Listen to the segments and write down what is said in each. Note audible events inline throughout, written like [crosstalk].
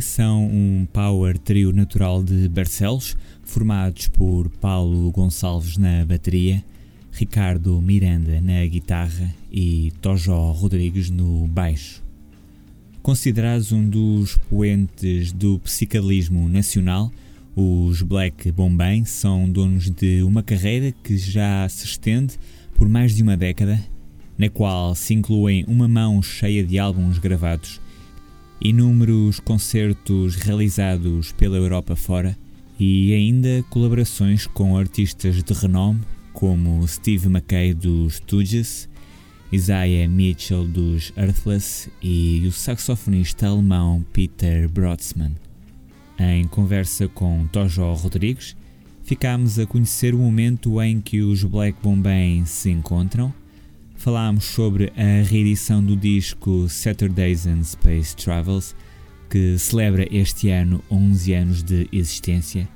São um power trio natural de Barcelos, formados por Paulo Gonçalves na bateria, Ricardo Miranda na guitarra e Tojó Rodrigues no baixo. Considerados um dos poentes do psicadelismo nacional, os Black Bombay são donos de uma carreira que já se estende por mais de uma década, na qual se incluem uma mão cheia de álbuns gravados, inúmeros concertos realizados pela Europa fora e ainda colaborações com artistas de renome como Steve McKay dos Stooges, Isaiah Mitchell dos Earthless e o saxofonista alemão Peter Brodsman. Em conversa com Tojo Rodrigues, ficámos a conhecer o momento em que os Black Bombay se encontram. Falámos sobre a reedição do disco Saturdays and Space Travels, que celebra este ano 11 anos de existência,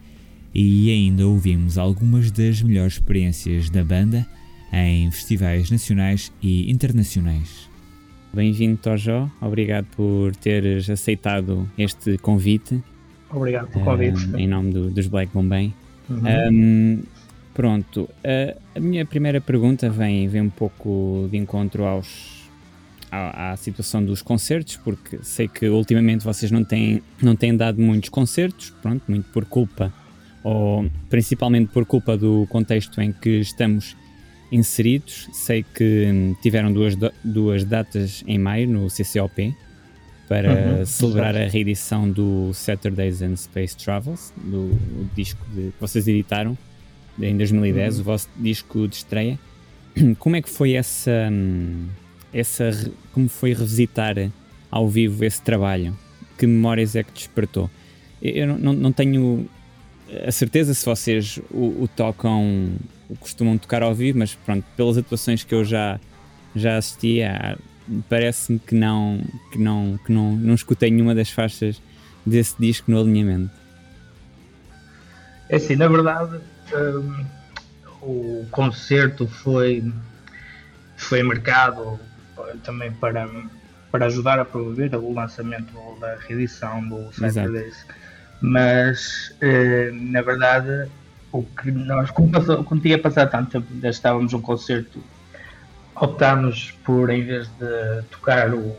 e ainda ouvimos algumas das melhores experiências da banda em festivais nacionais e internacionais. Bem-vindo, Tojo. Obrigado por teres aceitado este convite. Obrigado pelo convite. em nome do, dos Black Bombay. Uhum. Um, pronto, a minha primeira pergunta vem, vem um pouco de encontro aos, à, à, situação dos concertos, porque sei que ultimamente vocês não têm, não têm dado muitos concertos, pronto, muito por culpa, ou principalmente por culpa do contexto em que estamos inseridos. Sei que tiveram duas, duas datas em maio no CCOP para uhum, celebrar a reedição do Saturdays and Space Travels, do, do disco de, que vocês editaram em 2010, uhum. o vosso disco de estreia. [clears throat] Como é que foi essa, essa como foi revisitar ao vivo esse trabalho? Que memórias é que despertou? Eu não, não tenho a certeza se vocês o, o tocam, o costumam tocar ao vivo, mas pronto, pelas atuações que eu já, já assisti, parece-me que não, que, não, que não, não escutei nenhuma das faixas desse disco no alinhamento. É assim, na verdade, um, o concerto foi, foi marcado também para, para ajudar a promover o lançamento da reedição do Saturdays. Mas, uh, na verdade, o que nós, como, passou, como tinha passado tanto tempo, ainda estávamos num concerto optámos por, em vez de tocar o,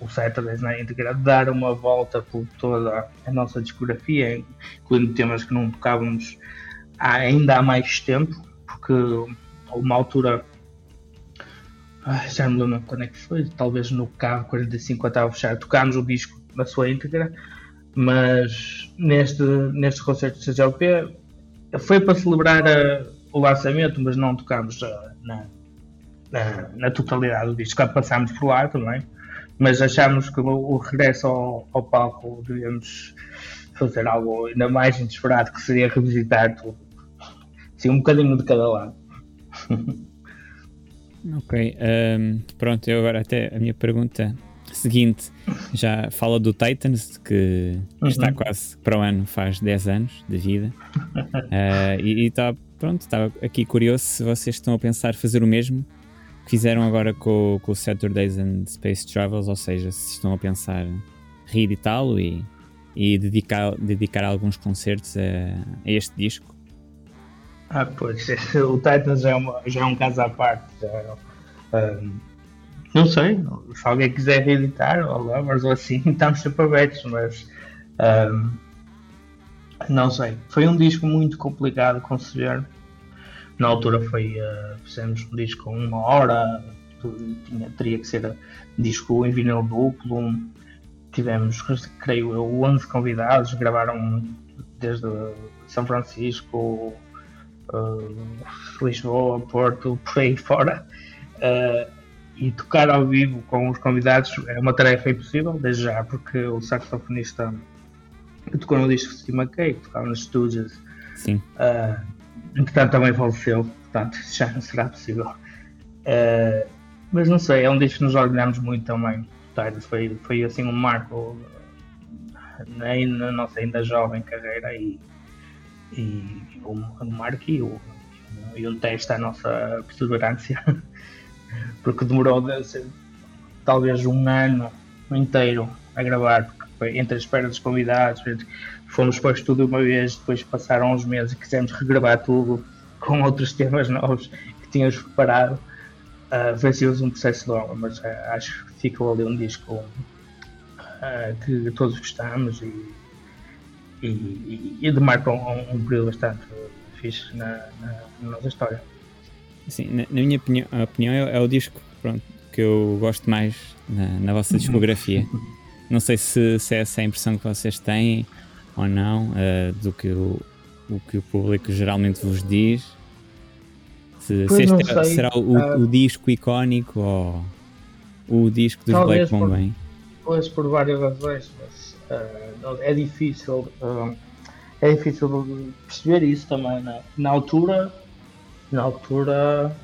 o Saturdays na íntegra, dar uma volta por toda a nossa discografia, incluindo temas que não tocávamos ainda há mais tempo, porque uma altura, já me lembro quando é que foi, talvez no carro 45 eu estava a fechar, tocámos o disco na sua íntegra, mas neste, neste concerto do CGLP foi para celebrar a, o lançamento, mas não tocámos na, na, na totalidade do disco. Passámos por lá também, mas achámos que o, o regresso ao, ao, palco devíamos fazer algo ainda mais inesperado, que seria revisitar tudo. Sim, um bocadinho de cada lado. ok, um, pronto, eu agora até a minha pergunta seguinte já fala do Titans, que uhum. está quase para o ano, faz 10 anos de vida. Uh, [laughs] e está, pronto, estava aqui curioso se vocês estão a pensar fazer o mesmo fizeram agora com, com o Saturdays and Space Travels, ou seja, se estão a pensar reeditá-lo e, e dedicar, dedicar alguns concertos a, a, este disco? Ah, pois, [laughs] o Titans já é, uma, já é um caso à parte. Já, um, não sei, se alguém quiser reeditar, ou Lovers ou assim, [laughs] estamos sempre abertos, mas um, não sei. Foi um disco muito complicado de conceber na altura foi uh, fizemos um disco com uma hora, tinha, teria que ser disco em vinil duplo. Tivemos, creio eu, 11 convidados, gravaram desde São Francisco, uh, Lisboa, Porto, por aí fora. Uh, e tocar ao vivo com os convidados é uma tarefa impossível, desde já, porque o saxofonista que tocou no disco de Steve McKay, que tocava nos estúdios, Sim. Uh, entretanto também faleceu, portanto [laughs] já não será possível. Uh, mas não sei, é um disco que nos orgulhamos muito também. Foi, foi assim um marco na, na nossa ainda jovem carreira e, e um marco e, um, e teste à nossa perseverança, [laughs] porque demorou de, talvez um ano inteiro a gravar, entre a espera dos convidados, fomos para o estúdio uma vez, depois passaram uns meses e quisemos regravar tudo com outros temas novos que tínhamos preparado. Uh, Venceu-se um processo longo, mas uh, acho que ficou ali um disco uh, que todos gostamos e, e, e demarca um, um período bastante fixe na, na, na nossa história. Sim, na, na minha opinião, opinião é, é, o disco pronto, que eu gosto mais na, na vossa discografia. não sei se, se é essa a impressão que vocês têm ou não uh, do que o, o que o público geralmente vos diz. Se, se este é, será o, uh, o, disco icónico ou o disco dos Black Bombay? Pois por várias razões, mas é difícil é difícil perceber isso também. Né? Na altura na altura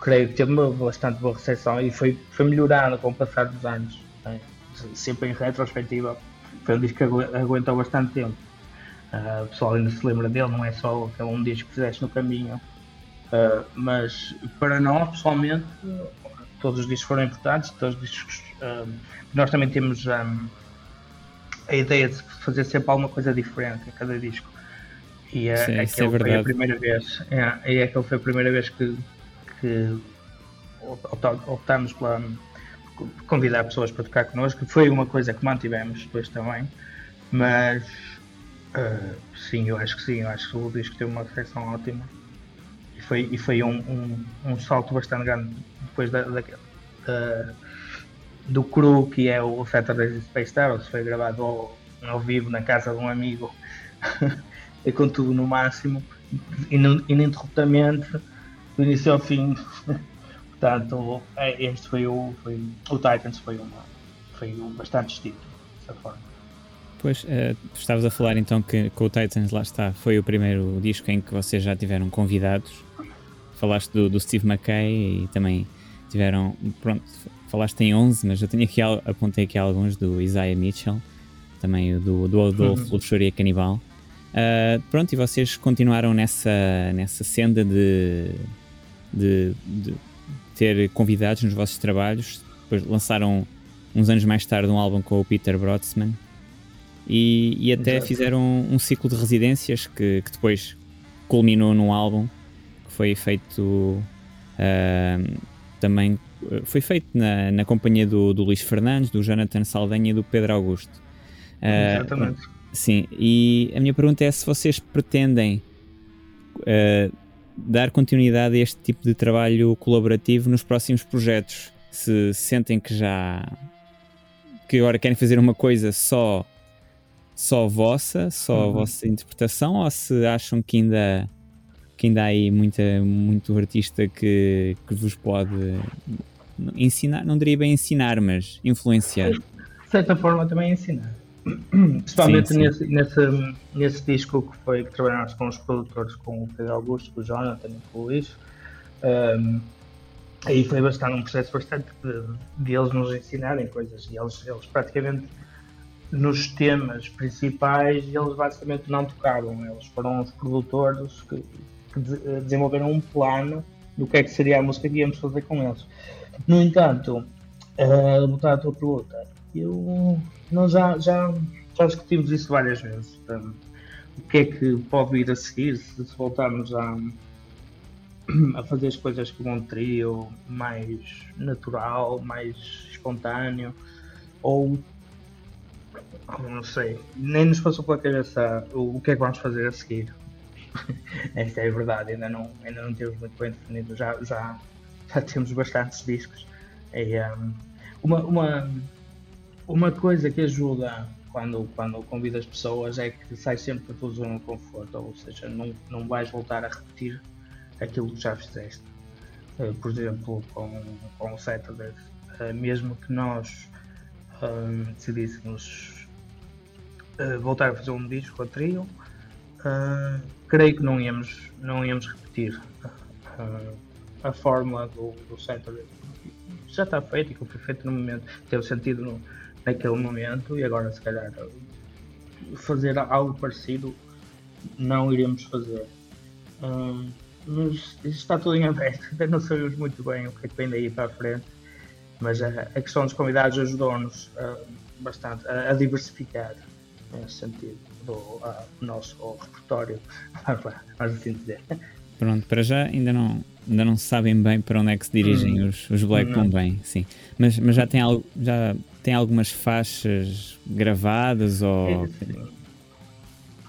creio que teve uma bastante boa recepção e foi, foi melhorando com o passar dos anos. Né? Sempre em retrospectiva, foi um disco que aguentou bastante tempo. Uh, o pessoal ainda se lembra dele, não é só aquele um disco que fizeste no caminho. Uh, mas para nós, pessoalmente, todos os discos foram importantes. Todos os discos, uh, nós também temos um, a ideia de fazer sempre alguma coisa diferente a cada disco. E é, Sim, é foi a primeira vez. É, e aquela foi a primeira vez que, que optámos pela convidar pessoas para tocar connosco, foi uma coisa que mantivemos depois também, mas uh, sim, eu acho que sim, eu acho que o disco teve uma recepção ótima e foi, e foi um, um, um salto bastante grande depois da, da, da do cru que é o Saturday Space Stars, foi gravado ao, ao vivo na casa de um amigo [laughs] e com tudo no máximo, ininterruptamente, do início ao fim. [laughs] Portanto, é, este foi o, foi, o Titans foi, uma, foi um bastante distinto, dessa forma. Pois, uh, estavas a falar então que com o Titans, lá está, foi o primeiro disco em que vocês já tiveram convidados. Falaste do, do Steve McKay e também tiveram, pronto, falaste em 11, mas eu tenho aqui, apontei aqui alguns do Isaiah Mitchell, também do, do Adolfo uhum. Luxuria Canibal. Uh, pronto, e vocês continuaram nessa, nessa senda de, de, de, ter convidados nos vossos trabalhos. Depois lançaram uns anos mais tarde um álbum com o Peter Brodsman e, e até Exato. fizeram um, um, ciclo de residências que, que, depois culminou num álbum que foi feito uh, também foi feito na, na companhia do, do Luís Fernandes, do Jonathan Saldanha e do Pedro Augusto. Uh, Exatamente. Sim, e a minha pergunta é se vocês pretendem uh, dar continuidade a este tipo de trabalho colaborativo nos próximos projetos. Se sentem que já que agora querem fazer uma coisa só só vossa, só uhum. a vossa interpretação, ou se acham que ainda que ainda há aí muita, muito artista que, que vos pode ensinar, não diria bem ensinar, mas influenciar. De certa forma também ensinar. [clears throat] Principalmente sim, sim. Nesse, nesse, nesse disco que foi que trabalhámos com os produtores, com o Pedro Augusto, com o Jonathan e com o Luís. Um, aí foi bastante um processo bastante de, de, eles nos ensinarem coisas e eles, eles praticamente nos temas principais eles basicamente não tocavam, eles foram os produtores que, que de, desenvolveram um plano do que é que seria a música que íamos fazer com eles. No entanto, uh, voltar à tua pergunta, eu, nós já, já, já discutimos isso várias vezes. O que é que pode vir a seguir se, se voltarmos a, a fazer as coisas com um trio mais natural, mais espontâneo, ou não sei, nem nos passou pela cabeça o, o que é que vamos fazer a seguir. [laughs] Esta é a verdade, ainda não, ainda não temos muito bem definido, já, já, já temos bastantes discos. E, um, uma, uma, uma coisa que ajuda quando, quando convidas pessoas é que sai sempre da tua zona de conforto, ou seja, não, não vais voltar a repetir aquilo que já fizeste. Uh, por exemplo, com, com o Saturday, uh, mesmo que nós um, decidíssemos uh, voltar a fazer um disco a trio, creio que não íamos, não íamos repetir a fórmula do, do. Já está feito e que foi feito no momento, teve sentido no, naquele momento e agora se calhar fazer algo parecido não iremos fazer. mas está tudo em aberto, [laughs] ainda não sabemos muito bem o que é que vem daí para a frente. mas a, a questão dos convidados ajudou-nos uh, bastante a, a, diversificar nesse sentido do uh, nosso repertório, [laughs] vamos assim dizer. Pronto, para já ainda não, ainda não sabem bem para onde é que se dirigem hum, os, os Black bem, sim. Mas, mas já, tem, já tem algumas faixas gravadas ou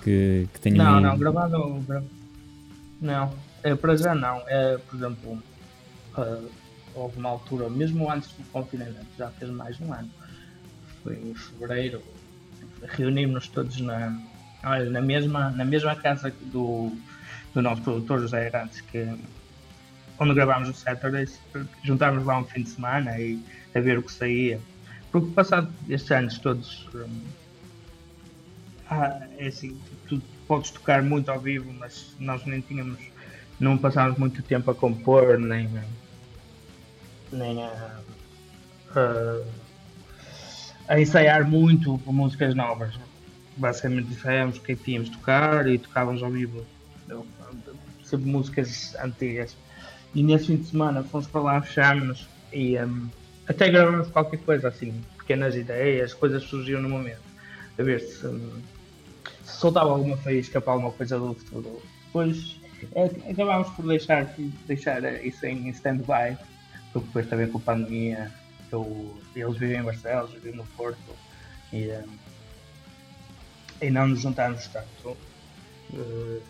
que, que tenham. Não, não, gravado. Não, é, para já não. É, por exemplo, uh, houve uma altura, mesmo antes do confinamento, já fez mais de um ano, foi em fevereiro, reunimos-nos todos na, olha, na, mesma, na mesma casa do, do nosso produtor José Arantes, que onde gravámos o Saturdays, juntámos lá um fim de semana e a ver o que saía. Porque passado estes anos todos um, ah, é assim, tu podes tocar muito ao vivo, mas nós nem tínhamos, não passámos muito tempo a compor, nem, nem a, a, a ensaiar muito músicas novas. Basicamente ensaiámos o que é tínhamos de tocar e tocávamos ao vivo sempre músicas antigas. E nesse fim de semana fomos para lá, fechámos e um, até gravamos qualquer coisa assim, pequenas ideias, coisas surgiram no momento. A ver se, um, se soltava alguma faísca para alguma coisa do futuro. Depois é, acabámos por deixar, deixar isso em stand-by porque depois também com a pandemia eu, eles vivem em Barcelos, vivem no Porto e, um, e não nos juntarmos tanto. Uh,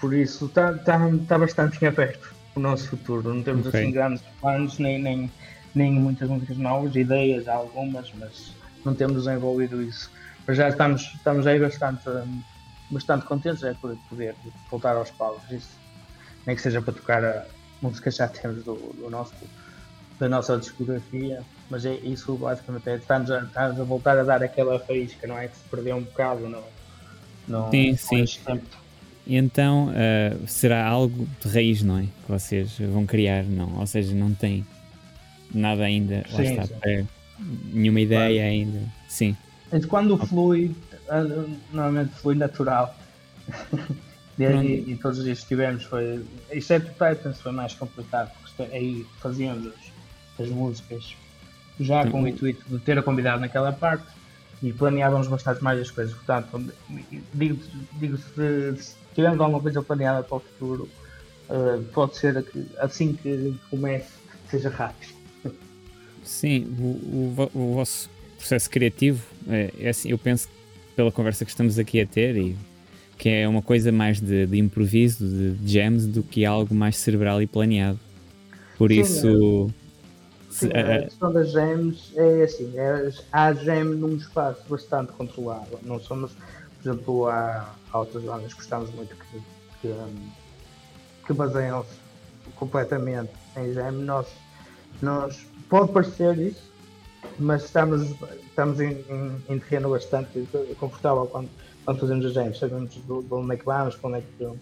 por isso está tá, tá bastante em aberto o nosso futuro. Não temos okay. assim grandes planos, nem, nem, nem muitas músicas novas, ideias algumas, mas não temos desenvolvido isso. Mas já estamos, estamos aí bastante, hum, bastante contentes é, por poder voltar aos palcos. Isso, nem que seja para tocar a, músicas já temos do, do nosso, da nossa discografia, mas é isso basicamente é, estamos, a, estamos a voltar a dar aquela faísca, não é? Que se perdeu um bocado no, no, sim, sim. tempo. E então uh, será algo de raiz, não é? Que vocês vão criar, não? Ou seja, não tem nada ainda, sim, lá está, sim. nenhuma ideia claro. ainda. Sim. Então, quando flui, uh, normalmente flui natural. [laughs] Desde, e, todos os dias que tivemos foi. Exceto o Titans foi mais complicado, porque aí fazíamos as, músicas já com o intuito de ter a convidado naquela parte e planeávamos bastante mais as coisas. Portanto, digo, digo se, tivermos alguma coisa planeada para o futuro, uh, pode ser que assim que comece, seja rápido. Sim, o, o, o vosso processo criativo, é, é assim, eu penso pela conversa que estamos aqui a ter e que é uma coisa mais de, de improviso, de, de jams, do que algo mais cerebral e planeado. Por Sim, isso. É. Sim, a questão das jams é assim: é, há jam num espaço bastante controlado. Não somos, por exemplo, há, há outras bandas que gostamos muito que, que, que baseiam-se completamente em jam. Nós, nós pode parecer isso, mas estamos, estamos em, em, em terreno bastante confortável quando quando fazemos as jams, sabemos de, onde é que vamos, para onde é que, uh,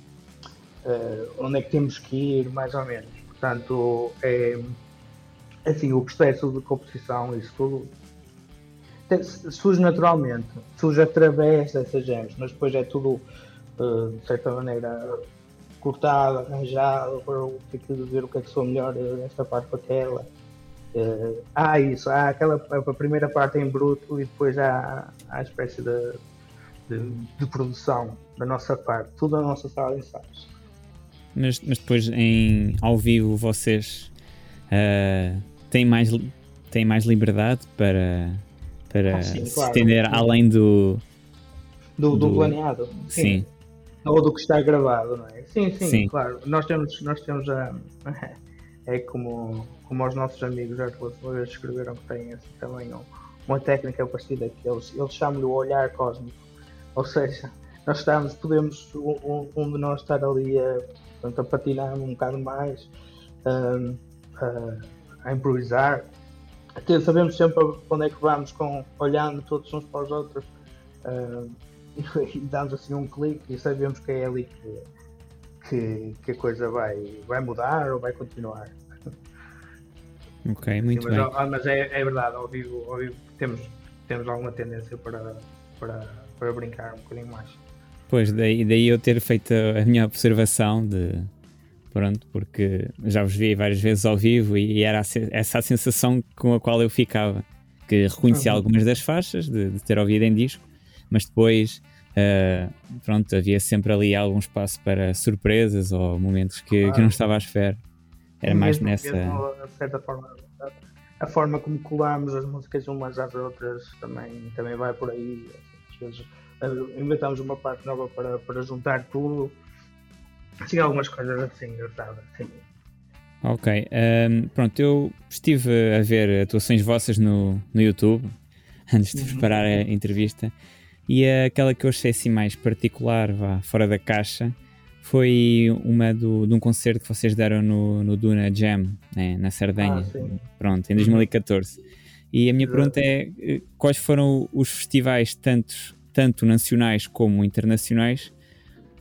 onde é que temos que ir, mais ou menos. Portanto, é, assim, o processo de composição, isso tudo, surge naturalmente, surge através dessas jams, mas depois é tudo, uh, de certa maneira, cortado, arranjado, para ver o que é que sou melhor esta parte para aquela. Uh, há isso, há aquela a primeira parte em bruto e depois há, há a espécie de de, de, produção da nossa parte, tudo a nossa sala de ensaios. Mas, mas depois em ao vivo vocês uh, têm, mais, têm mais liberdade para, para ah, sim, se claro. estender além do do, do, do planeado. Sim. sim. Ou do que está gravado, não é? Sim, sim, sim. claro. Nós temos, nós temos a. [laughs] É como, como os nossos amigos já escreveram que têm assim, também uma técnica parecida que eles, eles chamam-lhe o olhar cósmico ou seja, nós estamos, podemos, um, um de nós estar ali a, portanto, a patinar um bocado mais, um, a, a, improvisar. Até sabemos sempre onde é que vamos, com, olhando todos uns para os outros, e, [laughs] e damos assim um clique e sabemos que é ali que, que, que, a coisa vai, vai mudar ou vai continuar. [laughs] Ok, muito Sim, mas, bem. Mas é, é verdade, ao vivo, ao vivo temos, temos alguma tendência para, para para brincar um bocadinho mais. Pois, daí, daí eu ter feito a minha observação de pronto, porque já vos vi várias vezes ao vivo e, era essa a sensação com a qual eu ficava, que reconhecia uhum. algumas das faixas de, de, ter ouvido em disco, mas depois, uh, pronto, havia sempre ali algum espaço para surpresas ou momentos que, que não estava à espera. Era mais nessa. Mesmo, de certa forma, a forma como colamos as músicas umas às outras também, também vai por aí. Às vezes eh, inventamos uma parte nova para, para juntar tudo. Sim, algumas coisas assim engraçadas, sim. Ok, um, ehm, pronto, eu estive a ver atuações vossas no, no YouTube [laughs] antes de uhum. preparar a entrevista e aquela que eu achei assim mais particular, vá, fora da caixa, foi uma do, de um concerto que vocês deram no, no Duna Jam, né, na Sardenha, ah, pronto, em 2014. E a minha pergunta é: eh, quais foram os festivais, tantos, tanto nacionais como internacionais,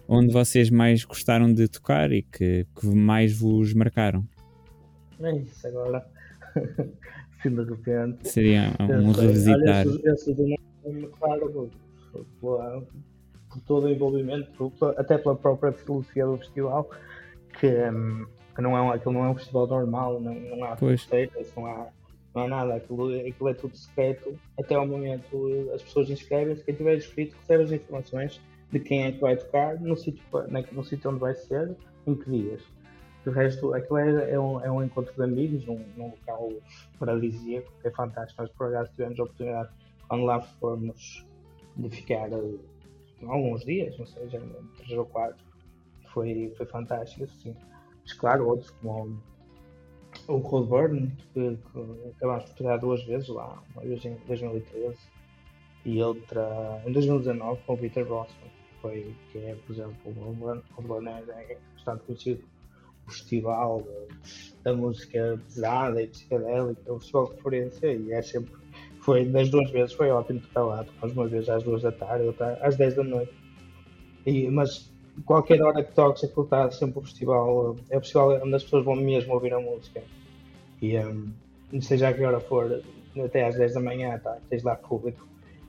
onde vocês mais gostaram de tocar e que, que mais vos marcaram? É isso, agora. [laughs] Sim, de repente. Seria um revisitar. Olha, esse, esse Duna, claro, por todo o envolvimento, por, até pela própria filosofia do festival, que, um, que não é um, aquilo não é um festival normal, não, não há feitas, não há, não há nada, aquilo, aquilo é tudo secreto. Até ao momento as pessoas inscrevem-se, quem tiver inscrito recebe as informações de quem é que vai tocar, no sítio, no sítio onde vai ser, em que dias. O resto, aquilo é, é, um, é um encontro de amigos num, num local paradisíaco, que é fantástico. Nós por acaso tivemos a oportunidade, quando lá fomos, de ficar alguns dias, não sei, já três ou quatro. Foi, foi fantástico, assim. Mas claro, outros como o Coldburn, que, que acabámos por tirar duas vezes lá, uma vez em 2013 e outra em 2019 com o Peter Rossman, foi, que é, por exemplo, o Coldburn é, é bastante conhecido o festival da música pesada e psicodélica, o festival de referência e é sempre foi das duas vezes, foi ótimo tocar lá. Tocamos uma vez às duas da tarde, outra às 10 da noite. E, mas qualquer hora que toques, aquilo está sempre o festival. É o festival onde as pessoas vão mesmo ouvir a música. E um, seja a que hora for, até às 10 da manhã, tá, tens lá público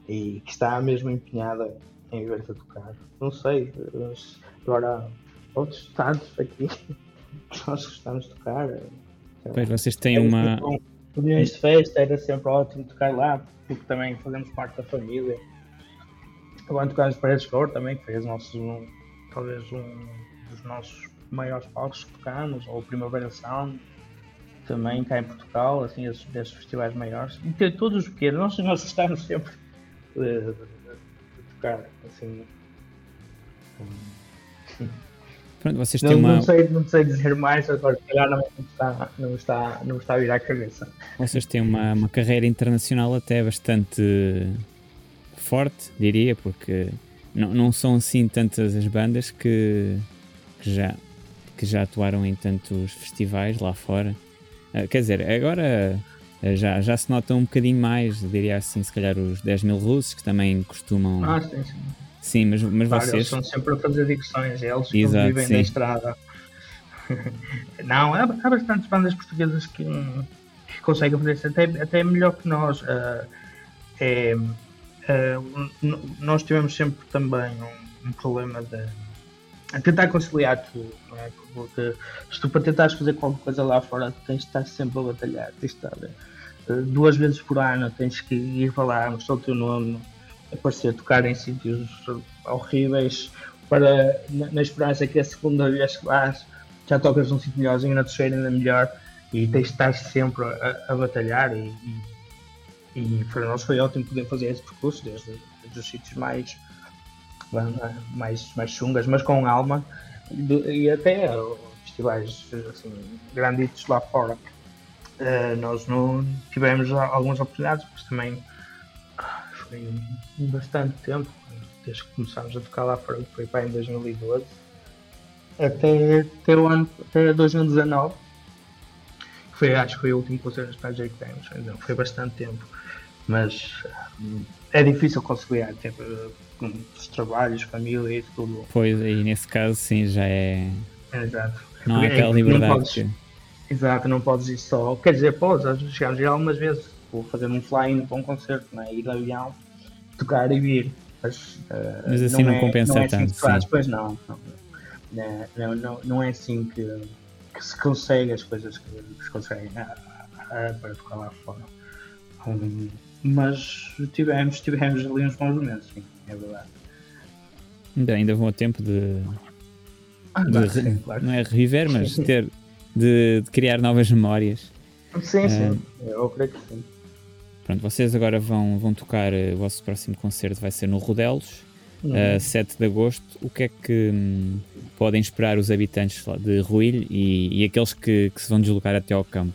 e que está mesmo empenhada em ver-te tocar. Não sei, agora outros estados aqui nós gostamos de tocar. Pois vocês têm é uma. Reuniões de festa era sempre ótimo tocar lá, porque também fazemos parte da família. Agora tocámos para Paredes Cor também, que fez nossos, um, talvez um dos nossos maiores palcos que tocámos, ou Primavera Sound, também cá em Portugal, assim, esses, desses festivais maiores. E todos os pequenos, nós, nós gostamos sempre de, tocar, assim. [laughs] Pronto, vocês têm não, uma... não, sei, não sei dizer mais, agora se calhar não está, não, está, não está a vir à cabeça. Vocês têm uma, uma carreira internacional até bastante forte, diria, porque não, não são assim tantas as bandas que, que, já, que já atuaram em tantos festivais lá fora. Uh, quer dizer, agora já, já se nota um bocadinho mais, diria assim, se calhar os 10 mil russos que também costumam. Ah, sim, sim Sim, mas, mas claro, vocês. Eles estão sempre a fazer digressões, é eles que Exato, vivem sim. da estrada. [laughs] Não, há, há bastantes bandas portuguesas que, que conseguem fazer isso, até, até melhor que nós. Uh, é, uh, nós tivemos sempre também um, um problema de tentar conciliar tudo, não é? Porque se tu para tentares fazer qualquer coisa lá fora tens de estar sempre a batalhar, tens de estar duas vezes por ano, tens que ir falar, mostrar o teu nome, aparecer tocar em sítios horríveis para, na, na, esperança que a segunda vez que vais já tocas num sítio melhorzinho, na terceira ainda melhor e tens estar sempre a, a batalhar e, e, e, para nós foi ótimo poder fazer esse percurso desde, desde os sítios mais, mais, mais chungas, mas com alma e até festivais assim, granditos lá fora. Uh, nós não tivemos algumas oportunidades, mas também foi bastante tempo, desde que começámos a tocar lá fora, foi para em 2012, até, até o ano, até 2019. Foi, acho que foi o último concerto dos Project Times, não, foi bastante tempo, mas é difícil conciliar tipo, com os trabalhos, família e tudo. Pois, e nesse caso sim, já é. Exato. Não há aquela liberdade. Não podes, que... Exato, não podes ir só. Quer dizer, podes, chegamos a ir algumas vezes, vou fazer um flying para um concerto, né? ir de avião tocar e vir. Mas, uh, mas assim não, não é, compensa não é tanto. Assim faz, pois não, não, Não, não, não, não é assim que, que se consegue as coisas que, se conseguem para tocar lá fora. Um, mas tivemos, tivemos ali uns bons momentos, sim, é verdade. Ainda, ainda vão a tempo de. Ah, de sim, claro. Não é reviver, mas [laughs] ter, de, de, criar novas memórias. Sim, sim, eu creio que sim. Pronto, vocês agora vão, vão tocar, eh, o vosso próximo concerto vai ser no Rodelos, uhum. uh, 7 de agosto. O que é que hum, podem esperar os habitantes de Ruilho e, e aqueles que, que, se vão deslocar até ao campo?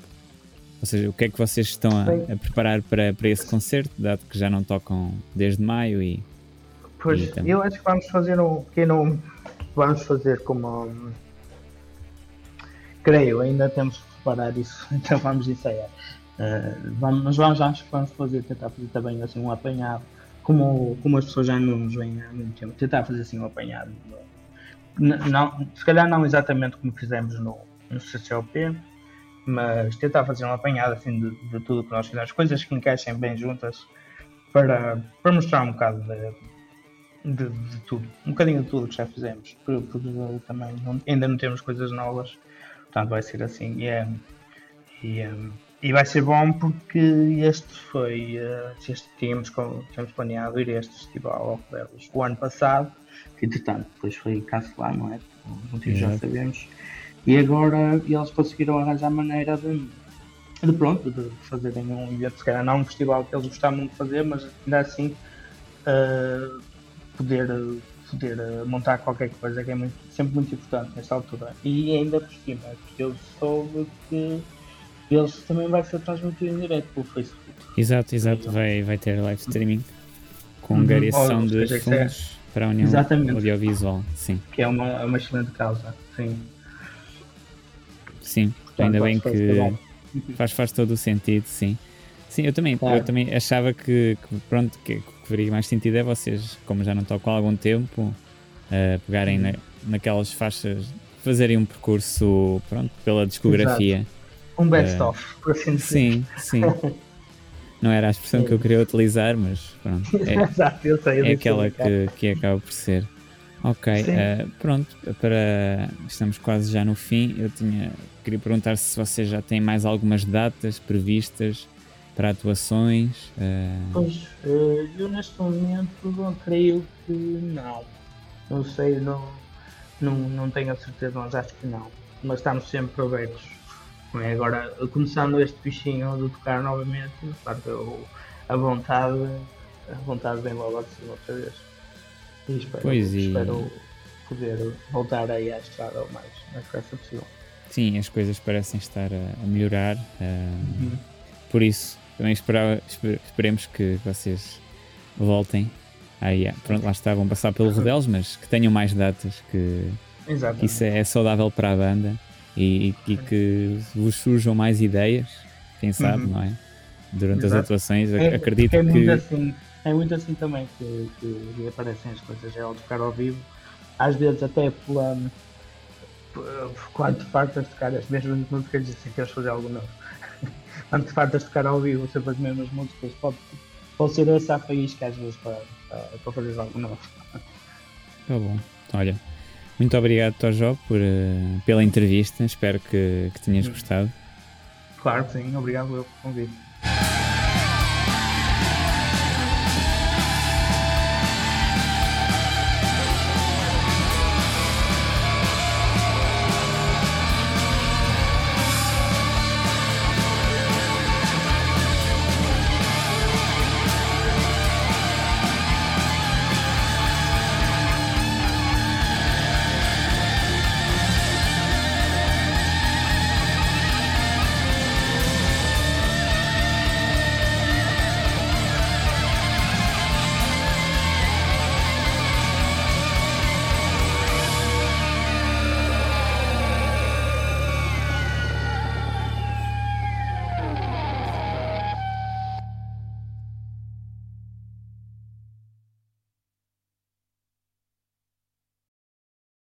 Ou seja, o que é que vocês estão a, a, preparar para, para esse concerto, dado que já não tocam desde maio e. Pois, e eu acho que vamos fazer um pequeno. Vamos fazer como. Um, creio, ainda temos que preparar isso, [laughs] então vamos ensaiar. Uh, vamos, mas vamos, que vamos fazer, tentar fazer também assim um apanhado, como, como as pessoas já não nos veem há muito tempo, tentar fazer assim um apanhado. Não, não, se calhar não exatamente como fizemos no, no CCLP, mas tentar fazer um apanhado assim de, de tudo que nós fizemos, coisas que encaixem bem juntas para, para mostrar um bocado de, de, de, tudo, um bocadinho de tudo que já fizemos, porque, também não, ainda não temos coisas novas, portanto vai ser assim e, é, e, é, e vai ser bom porque este foi, uh, este tínhamos, tínhamos planeado ir a este festival ao Codelos o ano passado, que entretanto depois foi cancelado, não é? Os motivos já sabemos. E agora eles conseguiram arranjar maneira de, de pronto, de fazerem um evento, se calhar não um festival que eles gostavam de fazer, mas ainda assim uh, poder, poder montar qualquer coisa que é muito, sempre muito importante nesta altura. E ainda por cima, porque eu soube que eles também vai ser transmitido em direto pelo Facebook. Exato, exato, vai, vai ter live streaming com uhum. variação de é fundos é. para a União Exatamente. Audiovisual, sim. Que é uma, uma excelente causa, sim. Sim, Portanto, ainda bem que faz, faz todo o sentido, sim. Sim, eu também, claro. eu também achava que, que pronto, que, que faria mais sentido é vocês, como já não tocam há algum tempo, uh, pegarem na, naquelas faixas, fazerem um percurso, pronto, pela discografia. Exato. Um best-of, uh, por assim dizer. Sim, sim. [laughs] Não era a expressão que eu queria utilizar, mas pronto. [laughs] É, Exato, eu sei, eu é aquela que, que acaba por ser. Ok, uh, pronto, para estamos quase já no fim. Eu tinha queria perguntar se vocês já têm mais algumas datas previstas para atuações. Uh... Pois, uh, eu neste momento não creio que não. Não sei, não, não, não tenho a certeza, mas acho que não. Mas estamos sempre abertos. É? Agora, começando este bichinho de tocar novamente, claro, a vontade, a vontade vem logo assim outra vez. E espero, pois e... espero poder voltar aí à estrada o mais, mais depressa possível. Sim, as coisas parecem estar a, a melhorar. Uh, uhum. Por isso, também esperava, esperemos que vocês voltem. Aí, pronto, lá está, vão passar pelo Rodelos, mas que tenham mais datas, que, que isso é, é, saudável para a banda e, e, que vos surjam mais ideias, quem sabe, uhum. não é? Durante Exato. as atuações, é, acredito é que. Assim, é muito assim também que, que aparecem as coisas, é ao tocar ao vivo, às vezes até pela. Quando fartas de tocar as mesmas músicas, assim queres fazer algo novo. Quando te fartas de tocar ao vivo sempre as mesmas músicas, pode, pode ser essa a faísca às vezes para, para fazer algo novo. Tá bom, olha. Muito obrigado, Tojo, por, uh, pela entrevista. Espero que, que tenhas gostado. Claro sim, obrigado pelo convite.